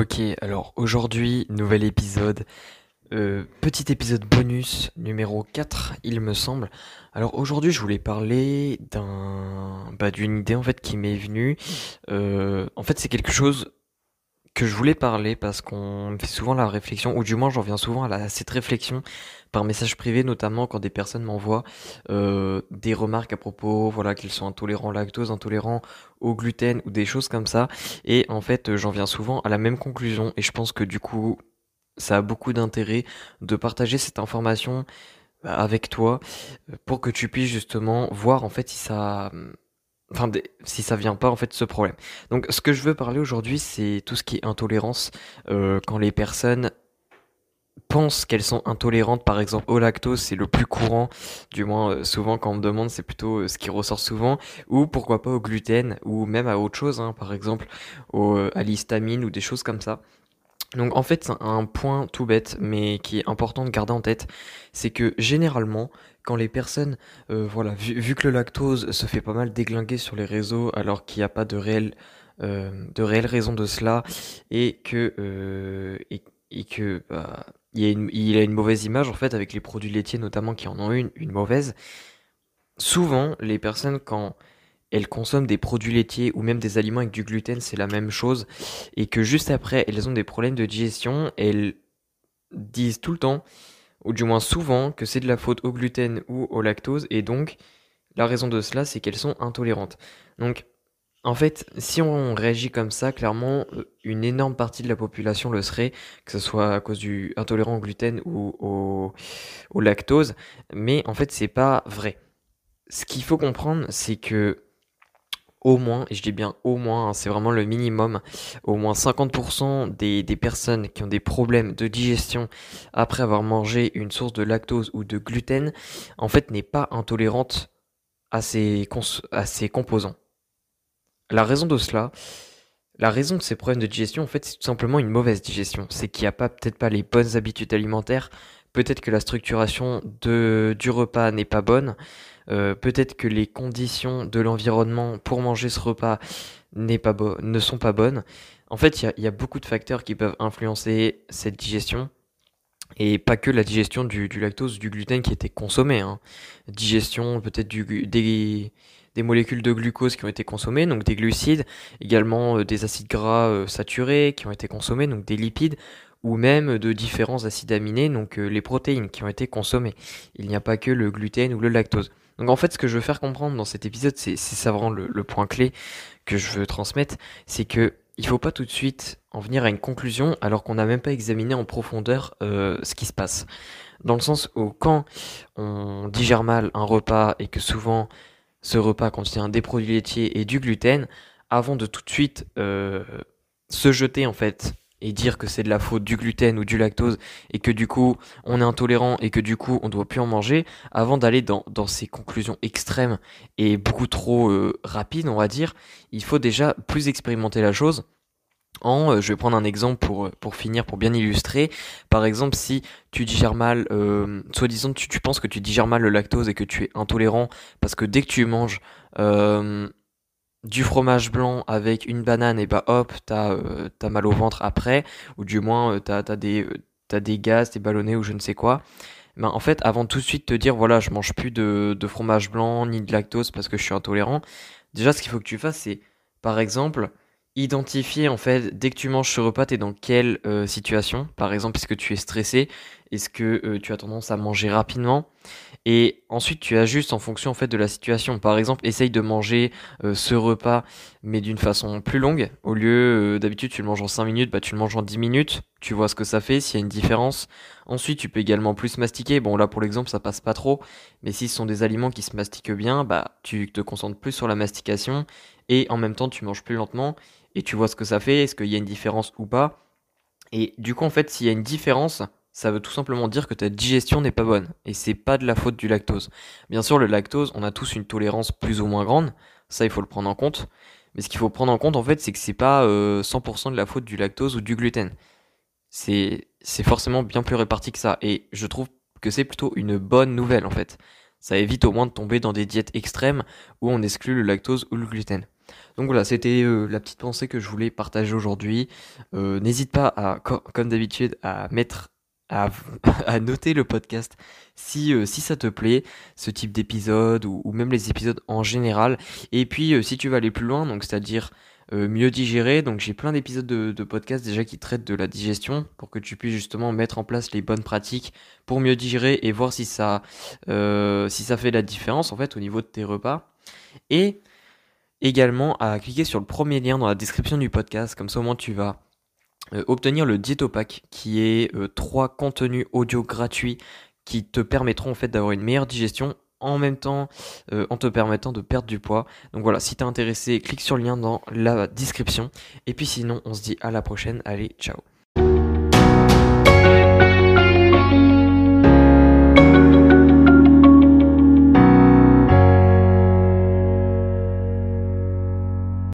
Ok, alors aujourd'hui, nouvel épisode. Euh, petit épisode bonus numéro 4, il me semble. Alors aujourd'hui, je voulais parler d'un, bah, d'une idée en fait qui m'est venue. Euh, en fait, c'est quelque chose que je voulais parler parce qu'on fait souvent la réflexion, ou du moins j'en viens souvent à, cette réflexion par message privé, notamment quand des personnes m'envoient euh, des remarques à propos, voilà, qu'ils sont intolérants au lactose, intolérants au gluten ou des choses comme ça. Et en fait, j'en viens souvent à la même conclusion. Et je pense que du coup, ça a beaucoup d'intérêt de partager cette information euh, avec toi euh, pour que tu puisses justement voir en fait si ça enfin si ça vient pas en fait ce problème. Donc ce que je veux parler aujourd'hui c'est tout ce qui est intolérance euh, quand les personnes pensent qu'elles sont intolérantes. Par exemple au lactose c'est le plus courant. Du moins euh, souvent quand on me demande c'est plutôt euh, ce qui ressort souvent. Ou pourquoi pas au gluten ou même à autre chose hein, par exemple au, à l'histamine ou des choses comme ça donc en fait, un point tout bête, mais qui est important de garder en tête, c'est que généralement, quand les personnes, euh, voilà, vu, que le lactose se fait pas mal déglinguer sur les réseaux, alors qu'il n'y a pas de réelle, euh, de réelle raison de cela, et que, euh, et, que, bah, il, y a une, il a une mauvaise image en fait avec les produits laitiers notamment qui en ont une, une mauvaise. Souvent, les personnes quand elles consomment des produits laitiers ou même des aliments avec du gluten, c'est la même chose, et que juste après, elles ont des problèmes de digestion, elles disent tout le temps, ou du moins souvent, que c'est de la faute au gluten ou au lactose, et donc la raison de cela, c'est qu'elles sont intolérantes. Donc, en fait, si on réagit comme ça, clairement, une énorme partie de la population le serait, que ce soit à cause du intolérant au gluten ou au, au lactose, mais en fait, c'est pas vrai. Ce qu'il faut comprendre, c'est que au moins, et je dis bien au moins, hein, c'est vraiment le minimum, au moins 50% des, personnes qui ont des problèmes de digestion après avoir mangé une source de lactose ou de gluten, en fait, n'est pas intolérante à ces, composants. La raison de cela, la raison de ces problèmes de digestion, en fait, c'est tout simplement une mauvaise digestion. C'est qu'il n'y a pas peut-être pas les bonnes habitudes alimentaires, peut-être que la structuration du repas n'est pas bonne, euh, peut-être que les conditions de l'environnement pour manger ce repas pas ne sont pas bonnes. En fait, il y, a, beaucoup de facteurs qui peuvent influencer cette digestion. Et pas que la digestion du, lactose, du gluten qui était consommé. Hein. Digestion peut-être des, des molécules de glucose qui ont été consommées, donc des glucides, également euh, des acides gras euh, saturés qui ont été consommés, donc des lipides, ou même de différents acides aminés, donc les protéines qui ont été consommées. Il n'y a pas que le gluten ou le lactose. Donc en fait, ce que je veux faire comprendre dans cet épisode, c'est ça vraiment le, point clé que je veux transmettre, c'est que il faut pas tout de suite en venir à une conclusion alors qu'on n'a même pas examiné en profondeur euh, ce qui se passe. Dans le sens où quand on digère mal un repas et que souvent ce repas contient des produits laitiers et du gluten, avant de tout de suite euh, se jeter en fait et dire que c'est de la faute du gluten ou du lactose et que du coup on est intolérant et que du coup on doit plus en manger, avant d'aller dans, dans ces conclusions extrêmes et beaucoup trop euh, rapides, on va dire, il faut déjà plus expérimenter la chose. En, euh, je vais prendre un exemple pour, euh, pour finir, pour bien illustrer. Par exemple, si tu digères mal, euh, soi-disant tu, tu penses que tu digères mal le lactose et que tu es intolérant parce que dès que tu manges du fromage blanc avec une banane, et bah hop, t'as euh, mal au ventre après, ou du moins euh, t'as des, euh, des gaz, t'es ballonné ou je ne sais quoi. Ben, en fait, avant tout de suite te dire, voilà, je mange plus de, de fromage blanc ni de lactose parce que je suis intolérant, déjà ce qu'il faut que tu fasses, c'est, par exemple, identifier en fait dès que tu manges ce repas, t'es dans quelle euh, situation? Par exemple, est-ce que tu es stressé? Est-ce que euh, tu as tendance à manger rapidement? Et ensuite, tu ajustes en fonction en fait de la situation. Par exemple, essaye de manger euh, ce repas mais d'une façon plus longue. Au lieu d'habitude tu le manges en 5 minutes, bah tu le manges en 10 minutes. Tu vois ce que ça fait, s'il y a une différence. Ensuite, tu peux également plus mastiquer. Bon là pour l'exemple, ça passe pas trop, mais si ce sont des aliments qui se mastiquent bien, bah tu te concentres plus sur la mastication et en même temps tu manges plus lentement et tu vois ce que ça fait, est-ce qu'il y a une différence ou pas. Et du coup, en fait, s'il y a une différence, ça veut tout simplement dire que ta digestion n'est pas bonne. Et c'est pas de la faute du lactose. Bien sûr, le lactose, on a tous une tolérance plus ou moins grande. Ça, il faut le prendre en compte. Mais ce qu'il faut prendre en compte, en fait, c'est que c'est pas 100% euh, de la faute du lactose ou du gluten. C'est, c'est forcément bien plus réparti que ça. Et je trouve que c'est plutôt une bonne nouvelle, en fait. Ça évite au moins de tomber dans des diètes extrêmes où on exclut le lactose ou le gluten. Donc voilà, c'était la petite pensée que je voulais partager aujourd'hui. N'hésite pas à, comme d'habitude, à mettre à, noter le podcast si, euh, si ça te plaît, ce type d'épisode ou, même les épisodes en général. Et puis euh, si tu veux aller plus loin, donc c'est-à-dire euh, mieux digérer, donc j'ai plein d'épisodes de, de podcast déjà qui traitent de la digestion pour que tu puisses justement mettre en place les bonnes pratiques pour mieux digérer et voir si ça, si ça fait la différence en fait au niveau de tes repas. Et également à cliquer sur le premier lien dans la description du podcast, comme ça au moins tu vas euh, obtenir le Dietopack qui est euh, trois contenus audio gratuits qui te permettront en fait d'avoir une meilleure digestion en même temps euh, en te permettant de perdre du poids. Donc voilà, si t'es intéressé, clique sur le lien dans la description. Et puis sinon, on se dit à la prochaine. Allez, ciao